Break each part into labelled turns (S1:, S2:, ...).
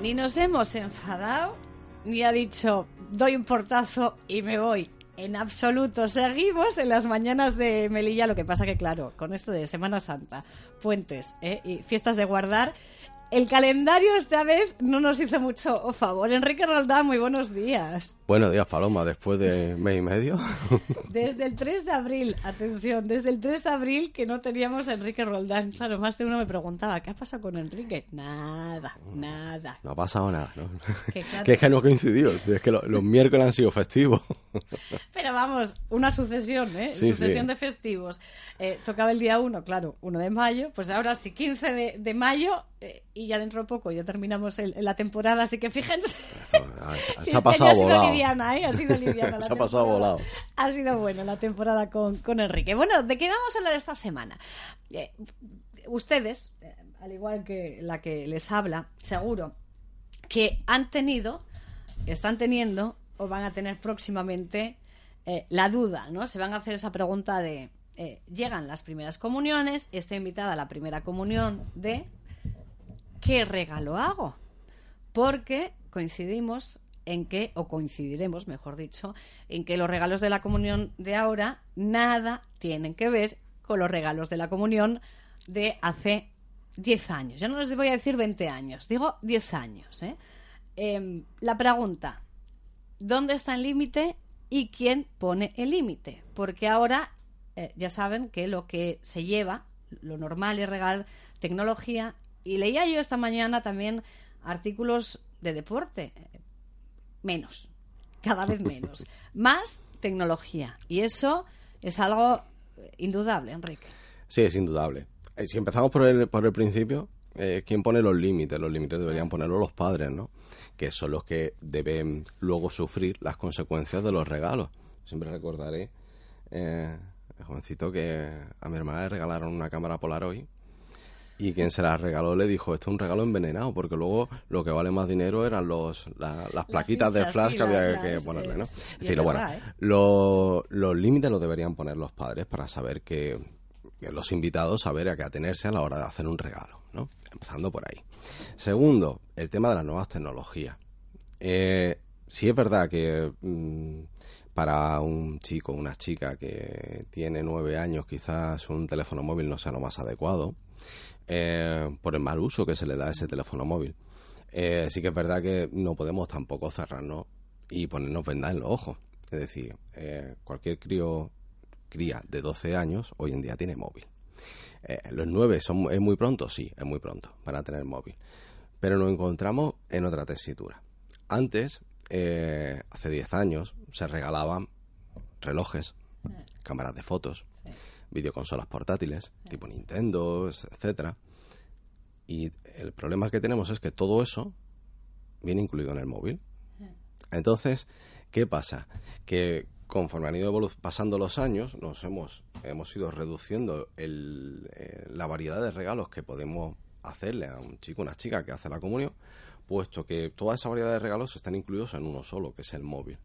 S1: Ni nos hemos enfadado, ni ha dicho, doy un portazo y me voy. En absoluto, seguimos en las mañanas de Melilla, lo que pasa que claro, con esto de Semana Santa, puentes ¿eh? y fiestas de guardar, el calendario esta vez no nos hizo mucho favor. Enrique Roldán, muy buenos días.
S2: Buenos días, Paloma, después de mes y medio.
S1: Desde el 3 de abril, atención, desde el 3 de abril que no teníamos a Enrique Roldán. Claro, más de uno me preguntaba, ¿qué ha pasado con Enrique? Nada, nada.
S2: No ha pasado nada, ¿no? Que, es que no coincidió, es que los miércoles han sido festivos.
S1: Pero vamos, una sucesión, ¿eh? sucesión de festivos. Eh, tocaba el día 1, claro, 1 de mayo, pues ahora sí, 15 de, mayo y ya dentro de poco ya terminamos la temporada, así que fíjense.
S2: Se, ha pasado volado.
S1: Liviana, ¿eh? Ha sido liviana.
S2: se ha pasado volado.
S1: Ha sido bueno la temporada con, con, Enrique. Bueno, ¿de qué vamos a hablar esta semana? Eh, ustedes, al igual que la que les habla, seguro que han tenido, están teniendo o van a tener próximamente la duda, ¿no? Se van a hacer esa pregunta de llegan las primeras comuniones, estoy invitada a la primera comunión de ¿qué regalo hago? Porque coincidimos en que, o coincidiremos, mejor dicho, en que los regalos de la comunión de ahora nada tienen que ver con los regalos de la comunión de hace 10 años. Ya no les voy a decir 20 años, digo 10 años. ¿eh? Em, la pregunta, ¿dónde está el límite y quién pone el límite? Porque ahora eh, ya saben que lo que se lleva, lo normal es regalar tecnología y leía yo esta mañana también artículos de deporte. Menos, cada vez menos. Más tecnología. Y eso es algo indudable, Enrique.
S2: Sí, es indudable. Eh, si empezamos por el, por el principio, eh, ¿quién pone los límites? Los límites deberían ponerlos los padres, ¿no? Que son los que deben luego sufrir las consecuencias de los regalos. Siempre recordaré, eh, jovencito, que a mi hermana le regalaron una cámara Polaroid y quien se la regaló le dijo, esto es un regalo envenenado, porque luego lo que vale más dinero eran los las plaquitas de flash que había que ponerle, ¿no? Es decir, bueno, ¿eh? los límites los deberían poner los padres para saber que, los invitados saber a qué atenerse a la hora de hacer un regalo, ¿no? Empezando por ahí. Segundo, el tema de las nuevas tecnologías. Eh, sí es verdad que mm, para un chico o una chica que tiene nueve años quizás un teléfono móvil no sea lo más adecuado, eh, por el mal uso que se le da a ese teléfono móvil. Eh, sí que es verdad que no podemos tampoco cerrarnos y ponernos vendas en los ojos. Es decir, eh, cualquier crío, cría de 12 años hoy en día tiene móvil. los 9 son, es muy pronto, sí, es muy pronto para tener móvil. Pero nos encontramos en otra tesitura. Antes, hace 10 años, se regalaban relojes, cámaras de fotos, videoconsolas portátiles, tipo Nintendo, etcétera. Y el problema que tenemos es que todo eso viene incluido en el móvil. Entonces, ¿qué pasa? Que conforme han ido pasando los años, nos hemos, hemos ido reduciendo el, eh, la variedad de regalos que podemos hacerle a un chico, una chica que hace la comunión, puesto que toda esa variedad de regalos están incluidos en uno solo, que es el móvil.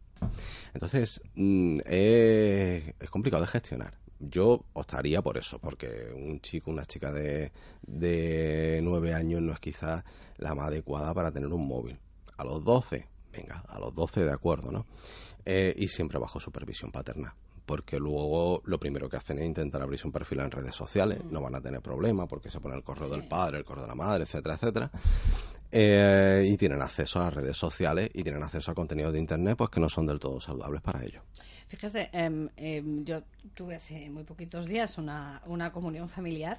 S2: Entonces, mm, es complicado de gestionar yo optaría por eso, porque un chico, una chica de, de 9 años no es quizás la más adecuada para tener un móvil. A los 12, venga, a los 12 de acuerdo, ¿no? Eh, y siempre bajo supervisión paterna porque luego lo primero que hacen es intentar abrirse un perfil en redes sociales, mm. no van a tener problemas porque se pone el correo del padre, el correo de la madre, etcétera, etcétera. Eh, y tienen acceso a las redes sociales y tienen acceso a contenidos de internet pues que no son del todo saludables para ellos.
S1: Fíjese, em, em, yo tuve hace muy poquitos días una, una comunión familiar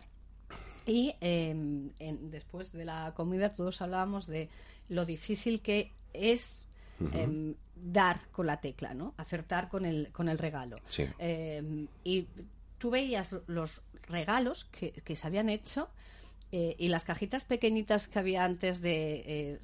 S1: y em, después de la comida todos hablábamos de lo difícil que es dar con la tecla, ¿no? Acertar con el, con el regalo. y tú veías los regalos que, que se habían hecho eh, y las cajitas pequeñitas que había antes de eh,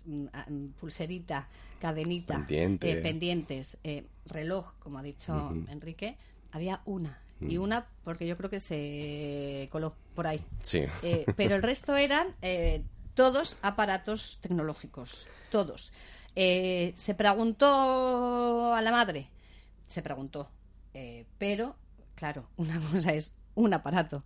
S1: pulserita, cadenita,
S2: Pendiente.
S1: eh, pendientes, eh, reloj, como ha dicho Enrique, había una. Y una porque yo creo que se coló por ahí.
S2: Sí.
S1: Eh, pero el resto eran eh, todos aparatos tecnológicos, todos. Eh, se preguntó a la madre, se preguntó, eh, pero claro, una cosa es un aparato,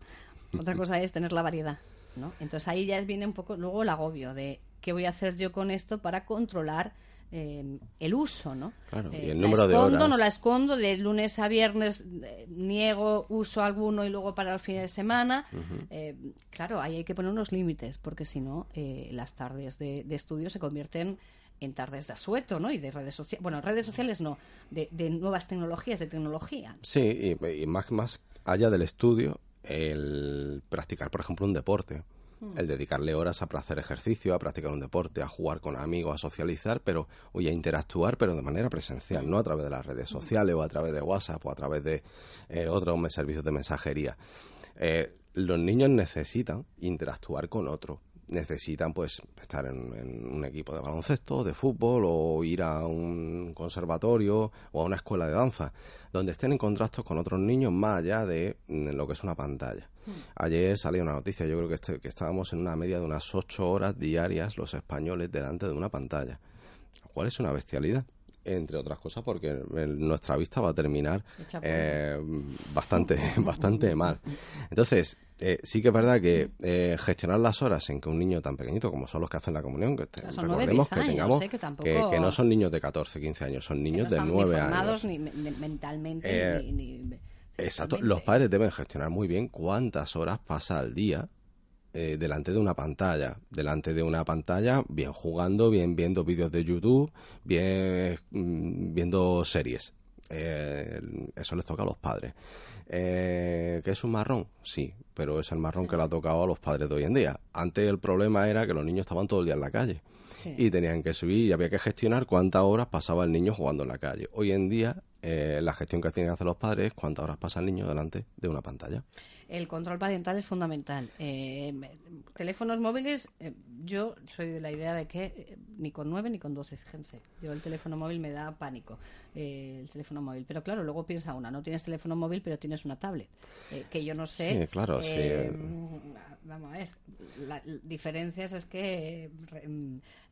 S1: otra cosa es tener la variedad, ¿no? Entonces ahí ya viene un poco luego el agobio de qué voy a hacer yo con esto para controlar eh, el uso, ¿no?
S2: Claro, y
S1: Eh,
S2: el
S1: la
S2: número de
S1: escondo,
S2: horas.
S1: no la escondo, de lunes a viernes eh, niego uso alguno y luego para los fines de semana. Eh, claro, ahí hay que poner unos límites, porque si no, las tardes de, de estudio se convierten en tardes de asueto, ¿no? Y de redes sociales, bueno, redes sociales no, de, de nuevas tecnologías, de tecnología.
S2: Sí, y, y más, más allá del estudio, el practicar, por ejemplo, un deporte. El dedicarle horas a hacer ejercicio, a practicar un deporte, a jugar con amigos, a socializar, pero, oye, a interactuar, pero de manera presencial, no a través de las redes sociales o a través de WhatsApp o a través de eh, otros servicios de mensajería. Eh, los niños necesitan interactuar con otros. Necesitan, pues, estar en, en un equipo de baloncesto, de fútbol, o ir a un conservatorio o a una escuela de danza, donde estén en contacto con otros niños más allá de mm, lo que es una pantalla. Ayer salió una noticia, yo creo que, este- que estábamos en una media de unas ocho horas diarias los españoles delante de una pantalla, lo cual es una bestialidad. Entre otras cosas, porque nuestra vista va a terminar eh, bastante, bastante mal. Entonces, eh, sí que es verdad que eh, gestionar las horas en que un niño tan pequeñito como son los que hacen la comunión, que te-
S1: sea,
S2: recordemos que
S1: años,
S2: tengamos
S1: eh, que tampoco-
S2: que, que no son niños de 14, 15 años, son
S1: Que
S2: niños
S1: no
S2: de
S1: están
S2: 9
S1: ni formados
S2: años.
S1: ni, me- mentalmente
S2: Eh,
S1: ni, ni
S2: Exacto. Los padres deben gestionar muy bien cuántas horas pasa al día eh, delante de una pantalla. Delante de una pantalla, bien jugando, bien viendo vídeos de YouTube, bien mm, viendo series. Eh, eso les toca a los padres. Eh, ¿Que es un marrón? Sí, pero es el marrón que le ha tocado a los padres de hoy en día. Antes el problema era que los niños estaban todo el día en la calle
S1: Sí.
S2: y tenían que subir y había que gestionar cuántas horas pasaba el niño jugando en la calle. Hoy en día eh, la gestión que tienen que hacer los padres es cuántas horas pasa el niño delante de una pantalla.
S1: El control parental es fundamental. Eh, teléfonos móviles, eh, yo soy de la idea de que eh, ni con 9 ni con 12, fíjense. Yo el teléfono móvil me da pánico, eh, el teléfono móvil. Pero claro, luego piensa una, no tienes teléfono móvil, pero tienes una tablet. eh, que yo no sé.
S2: Sí, claro, sí.
S1: eh, Vamos a ver, las diferencias es que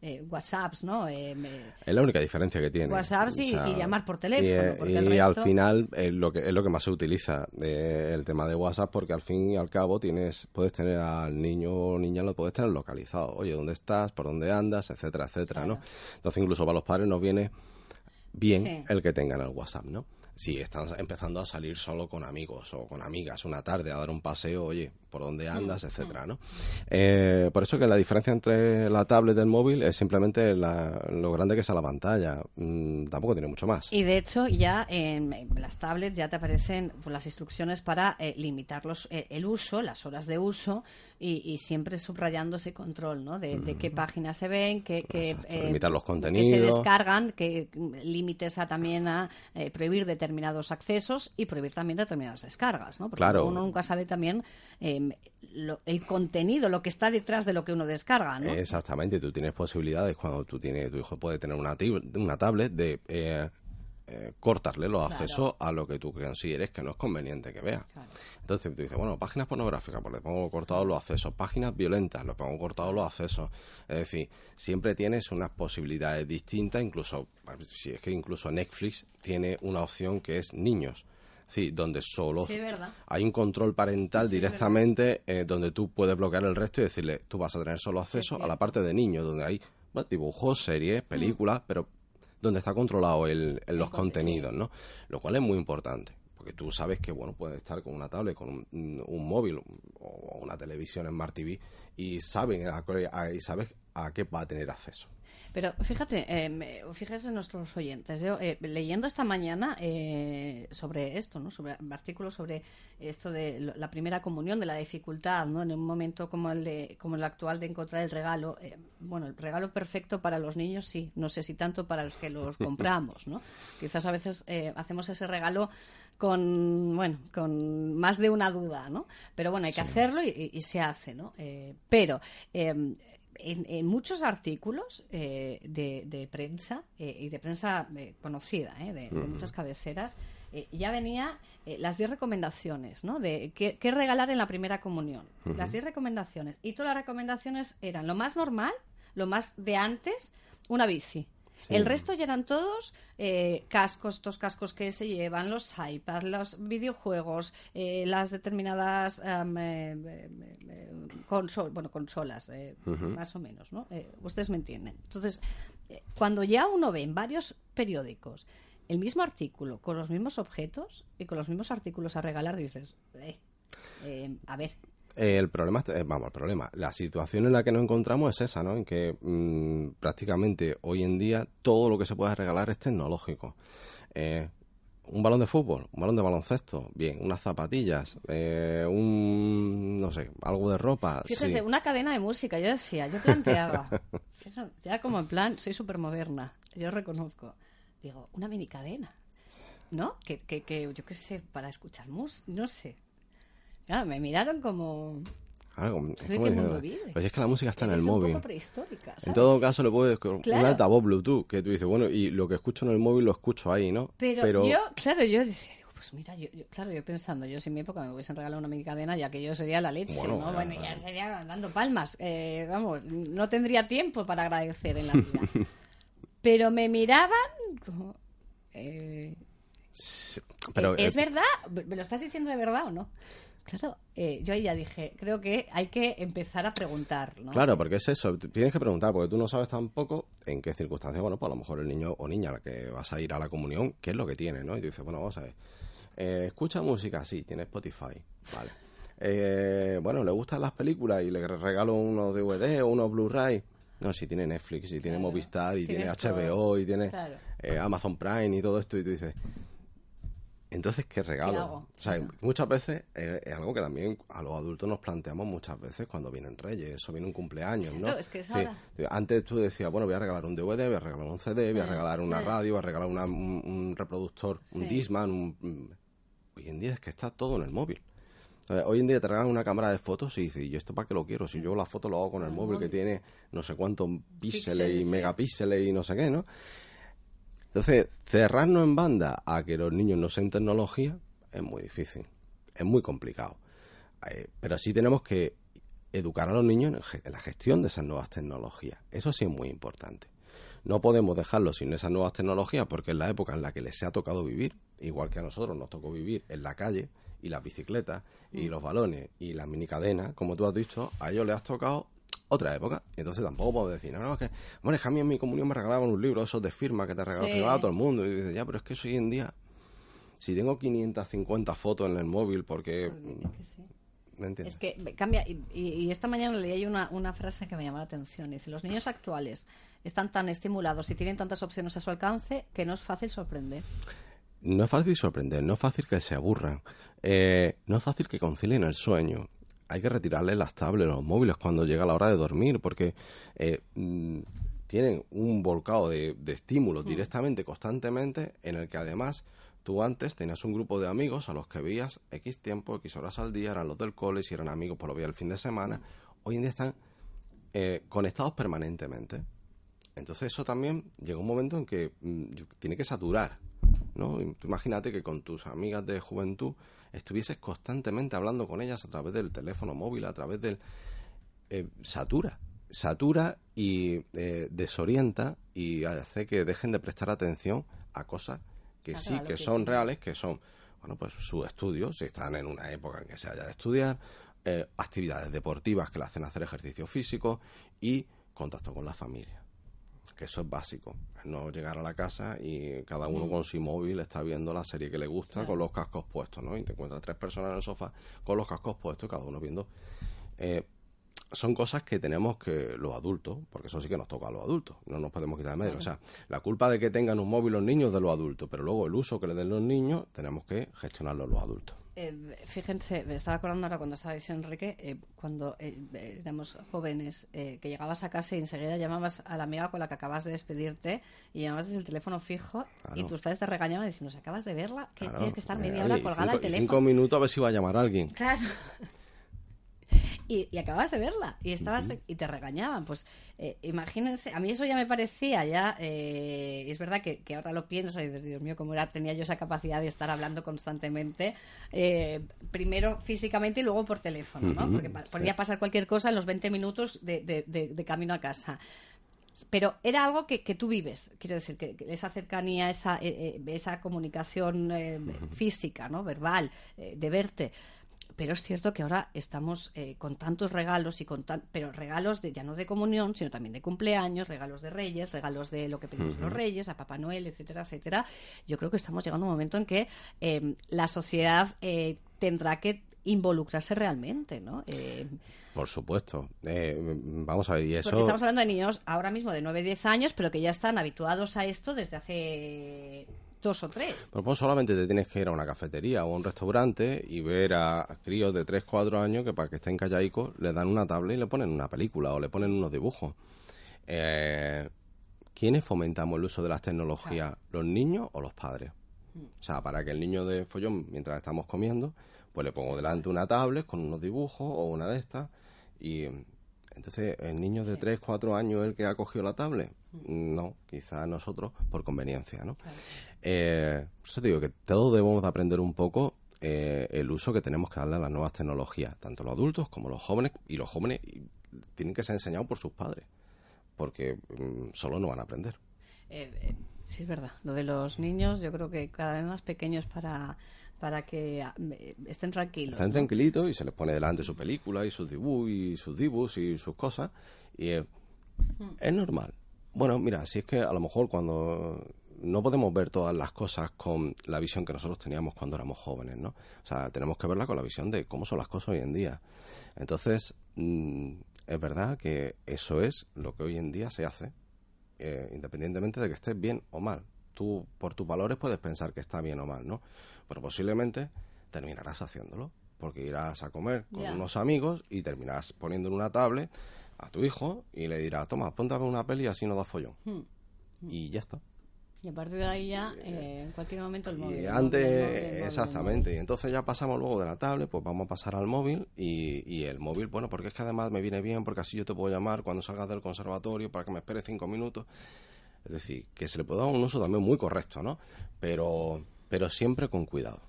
S1: eh, WhatsApps, ¿no? Eh, me-
S2: Es la única diferencia que tiene.
S1: WhatsApp sí, y llamar por teléfono,
S2: Y,
S1: el
S2: al final es lo que es lo que más se utiliza el tema de WhatsApp porque al fin y al cabo tienes puedes tener al niño o niña lo puedes tener localizado. Oye, ¿dónde estás? ¿Por dónde andas? etcétera, etcétera, ¿no? Entonces incluso para los padres nos viene bien
S1: Sí.
S2: el que tengan el WhatsApp, ¿no? Si están empezando a salir solo con amigos o con amigas una tarde a dar un paseo, oye, por dónde
S1: Mm,
S2: andas, etcétera, ¿no? Eh, por eso que la diferencia entre la tablet y el móvil es simplemente la- lo grande que es a la pantalla. Mm, tampoco tiene mucho más.
S1: Y de hecho ya en, en las tablets ya te aparecen pues, las instrucciones para eh, limitar los, eh, el uso, las horas de uso y, y siempre subrayando ese control, ¿no? De, de qué páginas se ven, qué, qué,
S2: Exacto, limitar los
S1: que se
S2: contenidos.
S1: descargan, que mm, límites a también a eh, prohibir determinados accesos y prohibir también determinadas descargas, ¿no? Porque
S2: Claro.
S1: uno nunca sabe también eh, lo- el contenido, lo que está detrás de lo que uno descarga, ¿no?
S2: Exactamente, tú tienes posibilidades cuando tú tienes, tu hijo puede tener una, una tablet de eh, eh, cortarle los
S1: Claro.
S2: accesos a lo que tú consideres que no es conveniente que vea.
S1: Claro.
S2: Entonces tú dices, bueno, páginas pornográficas, pues le pongo cortados los accesos, páginas violentas, le pongo cortados los accesos. Es decir, siempre tienes unas posibilidades distintas, incluso, si es que incluso Netflix tiene una opción que es niños. Sí, donde solo
S1: Sí,
S2: hay un control parental
S1: Sí,
S2: directamente eh, donde tú puedes bloquear el resto y decirle, tú vas a tener solo acceso a la parte de niños, donde hay bueno, dibujos, series, películas, pero donde está controlado el, el- los
S1: conte-
S2: contenidos, ¿no? Lo cual es muy importante, porque tú sabes que, bueno, puedes estar con una tablet, con un, un móvil o una televisión en Smart TV y saben a, a- y sabes a qué va a tener acceso.
S1: Pero fíjate, eh, en nuestros oyentes. Yo, eh, leyendo esta mañana eh, sobre esto, ¿no? sobre artículos sobre esto de la primera comunión, de la dificultad, ¿no? en un momento como el, de, como el actual de encontrar el regalo. eh, bueno, el regalo perfecto para los niños, sí. No sé si tanto para los que los compramos. ¿no? Quizás a veces eh, hacemos ese regalo con, bueno, con más de una duda, ¿no? Pero bueno, hay que hacerlo y, se hace, ¿no? Eh, pero em, en, muchos artículos eh, de, prensa eh, y de prensa conocida, de, muchas cabeceras, ya venía las 10 recomendaciones, ¿no? De qué, regalar en la primera comunión. Las 10 recomendaciones. Y todas las recomendaciones eran lo más normal, lo más de antes, una bici. El resto ya eran todos eh, cascos, estos cascos que se llevan, los iPads, los videojuegos, eh, las determinadas eh, bueno, consolas, más o menos, ¿no? ustedes me entienden. Entonces, cuando ya uno ve en varios periódicos el mismo artículo con los mismos objetos y con los mismos artículos a regalar, dices, a ver,
S2: el problema, eh, vamos, el problema, la situación en la que nos encontramos es esa, ¿no? En que mm, prácticamente hoy en día todo lo que se puede regalar es tecnológico. Eh, un balón de fútbol, un balón de baloncesto, bien, unas zapatillas, eh, un, no sé, algo de ropa.
S1: Una cadena de música, yo decía, yo planteaba, ya como en plan, soy súper moderna, yo reconozco, digo, una mini cadena, ¿no? Que, que, que yo qué sé, para escuchar música, no sé, Claro, me miraron como...
S2: Claro, es Pues es que la música está en el móvil. En todo caso, le puedes un altavoz Bluetooth que tú dices, bueno, y lo que escucho en el móvil lo escucho ahí, ¿no?
S1: Pero, yo, claro, yo decía, pues mira, yo, claro, yo pensando, yo si en mi época me hubiesen regalado una mini cadena, ya que yo sería la leche, ¿no? Bueno, ya sería dando palmas. Eh, vamos, no tendría tiempo para agradecer en la vida. pero me miraban como... Eh, pero, ¿Es, ¿Es verdad? ¿Me lo estás diciendo de verdad o no? Claro, eh, yo ahí ya dije, creo que hay que empezar a preguntar, ¿no?
S2: Claro, porque es eso, tienes que preguntar, porque tú no sabes tampoco en qué circunstancias, bueno, pues a lo mejor el niño o niña a la que vas a ir a la comunión, qué es lo que tiene, ¿no? Y tú dices, bueno, vamos a ver, eh, escucha música, sí, tiene Spotify, vale. Eh, bueno, le gustan las películas y le regalo unos DVD o unos Blu-ray. No, si tiene Netflix, y tiene Movistar, y tiene HBO, y tiene Amazon Prime y todo esto, y tú dices, entonces, ¿qué regalo? o sea, muchas veces es, algo que también a los adultos nos planteamos muchas veces cuando vienen reyes, o viene un cumpleaños, ¿no?
S1: es que
S2: Antes tú decías, bueno, voy a regalar un DVD, voy a regalar un CD, voy a regalar una radio, voy a regalar un, reproductor, un Disman. Hoy en día es que está todo en el móvil. hoy en día te regalan una cámara de fotos y dices, ¿y esto para qué lo quiero? Si yo la foto lo hago con el móvil que tiene no sé cuántos píxeles y megapíxeles y no sé qué, ¿no? Entonces, cerrarnos en banda a que los niños no sean tecnología es muy difícil, es muy complicado. Eh, pero sí tenemos que educar a los niños en la gestión de esas nuevas tecnologías. Eso sí es muy importante. No podemos dejarlos sin esas nuevas tecnologías porque es la época en la que les ha tocado vivir, igual que a nosotros nos tocó vivir en la calle y las bicicletas y mm. los balones y las minicadenas, como tú has dicho, a ellos les ha tocado otra época. Entonces tampoco puedo decir, no, no, es que, bueno, es que a mí en mi comunión me regalaban un libro, esos de firma que te regalaba todo el mundo. Y dices, ya, pero es que hoy en día, si tengo 550 fotos en el móvil, porque...
S1: Pues ¿Me entiendes? Es que cambia, y, esta mañana leí una, una frase que me llamó la atención. Dice, los niños actuales están tan estimulados y tienen tantas opciones a su alcance que no es fácil sorprender.
S2: No es fácil sorprender, no es fácil que se aburran, eh, no es fácil que concilien el sueño hay que retirarle las tablets, los móviles cuando llega la hora de dormir, porque eh, mm, tienen un volcado de, estímulos mm. directamente, constantemente, en el que además tú antes tenías un grupo de amigos a los que veías X tiempo, X horas al día, eran los del cole, si eran amigos, pues lo veías el fin de semana. Mm. Hoy en día están eh, conectados permanentemente. Entonces eso también llega un momento en que tiene que saturar, ¿no? Imagínate que con tus amigas de juventud estuvieses constantemente hablando con ellas a través del teléfono móvil, a través del... Eh, satura, satura y eh, desorienta y hace que dejen de prestar atención a cosas que sí, que, son reales, que son, bueno, pues sus estudios, si están en una época en que se haya de estudiar, eh, actividades deportivas que le hacen hacer ejercicio físico y contacto con la familia que eso es básico. No llegar a la casa y cada uno con su móvil está viendo la serie que le gusta con los cascos puestos, ¿no? Y te encuentras tres personas en el sofá con los cascos puestos, cada uno viendo. Eh, son cosas que tenemos que los adultos, porque eso sí que nos toca a los adultos, no nos podemos quitar de medio. O sea, la culpa de que tengan un móvil los niños de los adultos, pero luego el uso que le den los niños tenemos que gestionarlo los adultos.
S1: Eh, fíjense, me estaba acordando ahora cuando estaba diciendo Enrique, eh, cuando eh, éramos jóvenes, que llegabas a casa y enseguida llamabas a la amiga con la que acabas de despedirte y llamabas desde el teléfono fijo y tus padres te regañaban diciendo, acabas de verla, que tienes que estar media hora colgada al teléfono.
S2: Cinco minutos a ver si va a llamar a alguien.
S1: Claro y, acabas de verla y estabas y te regañaban. Pues eh, imagínense, a mí eso ya me parecía ya, eh, es verdad que, ahora lo pienso y Dios mío, cómo era, tenía yo esa capacidad de estar hablando constantemente, eh, primero físicamente y luego por teléfono, ¿no? Porque podía pasar cualquier cosa en los 20 minutos de, camino a casa pero era algo que, tú vives, quiero decir, que, esa cercanía, esa, esa comunicación física, ¿no? verbal, de verte pero es cierto que ahora estamos eh, con tantos regalos y con pero regalos de ya no de comunión sino también de cumpleaños regalos de reyes regalos de lo que pedimos los reyes a papá noel etcétera etcétera. Yo creo que estamos llegando a un momento en que em, la sociedad eh, tendrá que involucrarse realmente no
S2: eh, por supuesto. vamos a ver, y eso...
S1: Porque estamos hablando de niños ahora mismo de 9, 10 años, pero que ya están habituados a esto desde hace dos o tres.
S2: pues solamente te tienes que ir a una cafetería o a un restaurante y ver a críos de 3, 4 años que para que estén callaicos le dan una tablet y le ponen una película o le ponen unos dibujos. Eh, ¿Quiénes fomentamos el uso de las tecnologías? ¿Los niños o los padres? Mm. O sea, para que el niño de follón, mientras estamos comiendo, pues le pongo delante una tablet con unos dibujos o una de estas y entonces, ¿el niño de 3, 4 años el que ha cogido la tablet? No, quizás nosotros por conveniencia, ¿no? Eh, por eso digo que todos debemos de aprender un poco eh, el uso que tenemos que darle a las nuevas tecnologías, tanto los adultos como los jóvenes, y los jóvenes tienen que ser enseñados por sus padres, porque mm, solo no van a aprender.
S1: Eh, sí, es verdad. Lo de los niños, yo creo que cada vez más pequeños para para que ah, estén tranquilos.
S2: Estén tranquilitos y se les pone delante su película y sus dibujos y sus dibujos y sus cosas y es normal. Bueno, mira, si es que a lo mejor cuando no podemos ver todas las cosas con la visión que nosotros teníamos cuando éramos jóvenes, ¿no? O sea, tenemos que verla con la visión de cómo son las cosas hoy en día. Entonces, mm, es verdad que eso es lo que hoy en día se hace, eh, independientemente de que estés bien o mal. Tú, por tus valores, puedes pensar que está bien o mal, ¿no? Pero posiblemente terminarás haciéndolo, porque irás a comer con unos amigos y terminarás poniendo en una tablet a tu hijo y le dirás, toma, ponte a ver una peli y así no da follón. Hmm. Y ya está.
S1: Y a partir de ahí ya, eh, en cualquier momento el móvil.
S2: Y antes, exactamente. Y entonces ya pasamos luego de la tablet, pues vamos a pasar al móvil. Y, y, el móvil, bueno, porque es que además me viene bien, porque así yo te puedo llamar cuando salgas del conservatorio para que me espere cinco minutos. Es decir, que se le puede dar un uso también muy correcto, ¿no? Pero, pero siempre con cuidado.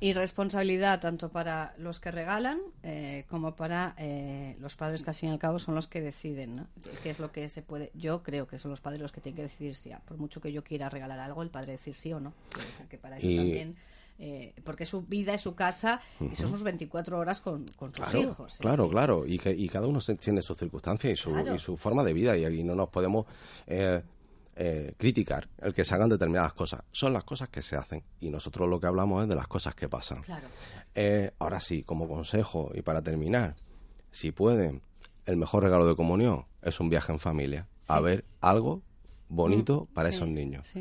S1: Y responsabilidad tanto para los que regalan eh, como para eh, los padres que al fin y al cabo son los que deciden, ¿no? ¿Qué es lo que se puede? Yo creo que son los padres los que tienen que decidir si, por mucho que yo quiera regalar algo, el padre decir sí o no. que para eso también eh, porque su vida es su casa y son sus 24 horas con, sus hijos.
S2: Claro, claro, y, que, y cada uno tiene sus circunstancias y su, y su forma de vida y, no nos podemos eh, criticar el que se hagan determinadas cosas. Son las cosas que se hacen y nosotros lo que hablamos es de las cosas que pasan. Eh, ahora sí, como consejo y para terminar, si pueden, el mejor regalo de comunión es un viaje en familia. A ver algo bonito mm, para esos niños.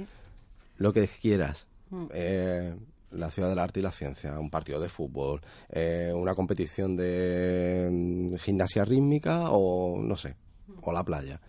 S2: Lo que quieras. Mm. Eh, la ciudad del arte y la ciencia, un partido de fútbol, una competición de mm, gimnasia rítmica o no sé, o la playa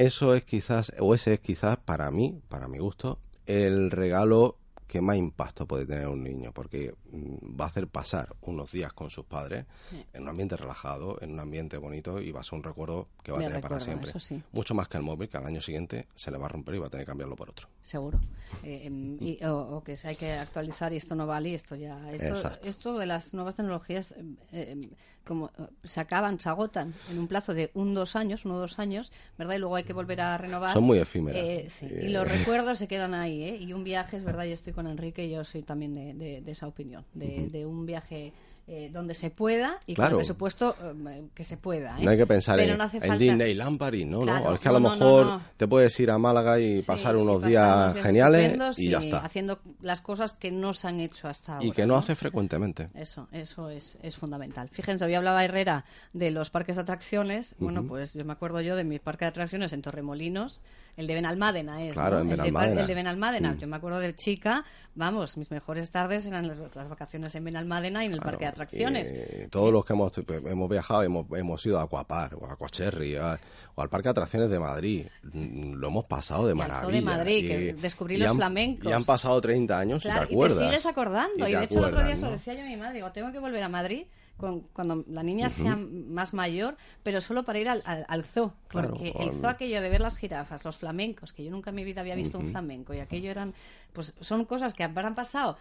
S2: eso es quizás, o ese es quizás para mí, para mi gusto, el regalo que más impacto puede tener un niño, porque mm, va a hacer pasar unos días con sus padres en un ambiente relajado, en un ambiente bonito y va a ser un recuerdo que va a tener para siempre. Mucho más que el móvil, que al año siguiente se le va a romper y va a tener que cambiarlo por otro.
S1: Seguro. Eh, em, o, que hay que actualizar y esto no vale y esto ya. Esto, esto de las nuevas tecnologías, em, em, como eh, se acaban, se agotan en un plazo de un, dos años, uno o dos años, ¿verdad? Y luego hay que volver a renovar.
S2: Son muy efímeras.
S1: Eh, y los recuerdos se quedan ahí, ¿eh? Y un viaje, es verdad, yo estoy con Enrique y yo soy también de, esa opinión, de, un viaje eh, donde se pueda y
S2: Claro.
S1: con el presupuesto eh, que se pueda. ¿eh?
S2: No hay que pensar
S1: Pero
S2: en,
S1: no hace
S2: en
S1: falta-
S2: Disneyland París, ¿no?
S1: Claro,
S2: no. Es que a
S1: no,
S2: lo
S1: no, no,
S2: mejor
S1: no.
S2: te puedes ir a Málaga y
S1: Sí,
S2: pasar
S1: y
S2: unos
S1: pasar
S2: días geniales y ya está.
S1: Haciendo las cosas que no se han hecho hasta ahora.
S2: Y que no hace frecuentemente.
S1: Eso, eso es, es fundamental. Fíjense, hoy hablaba Herrera de los parques de atracciones. Bueno, pues yo me acuerdo yo de mi parque de atracciones en Torremolinos. El de Benalmádena es.
S2: Claro,
S1: ¿no? el, de,
S2: Benalmádena.
S1: par- el de Benalmádena.
S2: Mm.
S1: Yo me acuerdo de chica, vamos, mis mejores tardes eran las, las vacaciones en Benalmádena y en el parque de atracciones.
S2: Eh, todos los que hemos, hemos viajado, hemos, hemos ido a Aquapar o a Aquacherry a- o al Parque de Atracciones de Madrid. Mm, Lo hemos pasado de
S1: Y
S2: maravilla.
S1: de Madrid, que
S2: Y-
S1: descubrí
S2: y
S1: los
S2: han-
S1: flamencos.
S2: Y han pasado 30 años
S1: Claro,
S2: y te
S1: y te sigues acordando. Y, de hecho, el otro día
S2: acuerdas,
S1: se lo
S2: ¿no?
S1: decía yo a mi madre. Digo, tengo que volver a Madrid con- cuando la niña sea más mayor, pero solo para ir al, al, al zoo.
S2: Claro,
S1: Porque el zoo aquello de ver las jirafas, los flamencos, que yo nunca en mi vida había visto un flamenco, y aquello eran, pues son cosas que habrán pasado,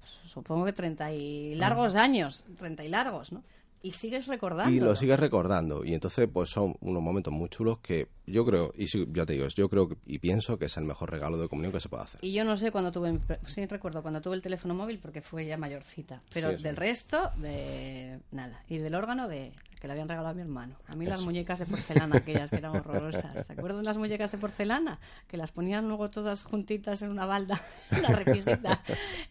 S1: pues, supongo que 30 y largos años, 30 y largos, ¿no? Y sigues recordando.
S2: Y lo sigues recordando. Y entonces, pues son unos momentos muy chulos que yo creo, y sí, ya te digo, yo creo que- y pienso que es el mejor regalo de comunión que se puede hacer.
S1: Y yo no sé cuando tuve, sí recuerdo cuando tuve el teléfono móvil porque fue ya mayorcita, pero
S2: Sí, sí.
S1: del resto, de nada. Y del órgano de que le habían regalado a mi hermano. A mí las muñecas de porcelana, aquellas que eran horrorosas. ¿Se acuerdan las muñecas de porcelana? Que las ponían luego todas juntitas en una balda, la requisita.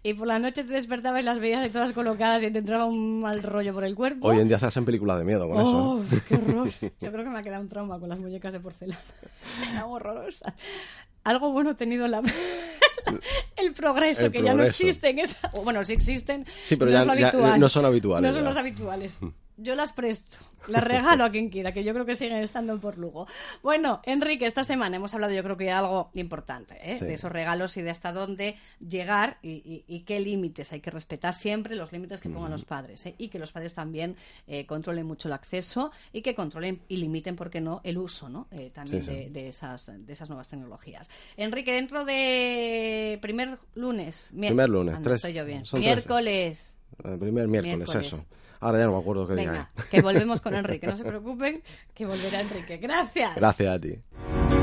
S1: Y por la noche te despertabas y las veías todas colocadas y te entraba un mal rollo por el cuerpo.
S2: Hoy en día se hacen películas de miedo con eso.
S1: ¡Oh,
S2: ¿eh?
S1: qué horror! Yo creo que me ha quedado un trauma con las muñecas de porcelana. Eran horrorosas. Algo bueno ha tenido la... el progreso,
S2: El
S1: que ya no
S2: progreso.
S1: existen. esa- o Bueno, sí existen.
S2: Sí, pero
S1: no
S2: ya- ya
S1: habitual.
S2: no son habituales
S1: No son
S2: ya.
S1: los habituales. Yo las presto, las regalo a quien quiera, que yo creo que siguen estando por Lugo. Bueno, Enrique, esta semana hemos hablado yo creo que de algo importante, ¿eh?
S2: Sí.
S1: de esos regalos y de hasta dónde llegar y, y- y qué límites. Hay que respetar siempre los límites que pongan los padres ¿eh? y que los padres también eh, controlen mucho el acceso y que controlen y limiten, ¿por qué no?, el uso ¿no? Eh, también
S2: Sí, sí.
S1: De, de esas, de esas nuevas tecnologías. Enrique, dentro de primer lunes...
S2: Primer lunes,
S1: Ah,
S2: tres-
S1: estoy yo bien.
S2: son tres.
S1: Miércoles.
S2: El primer miércoles,
S1: Miércoles.
S2: eso. Ahora ya no me acuerdo qué
S1: Venga, que volvemos con Enrique. No se preocupen, que volverá Enrique. Gracias.
S2: Gracias a ti.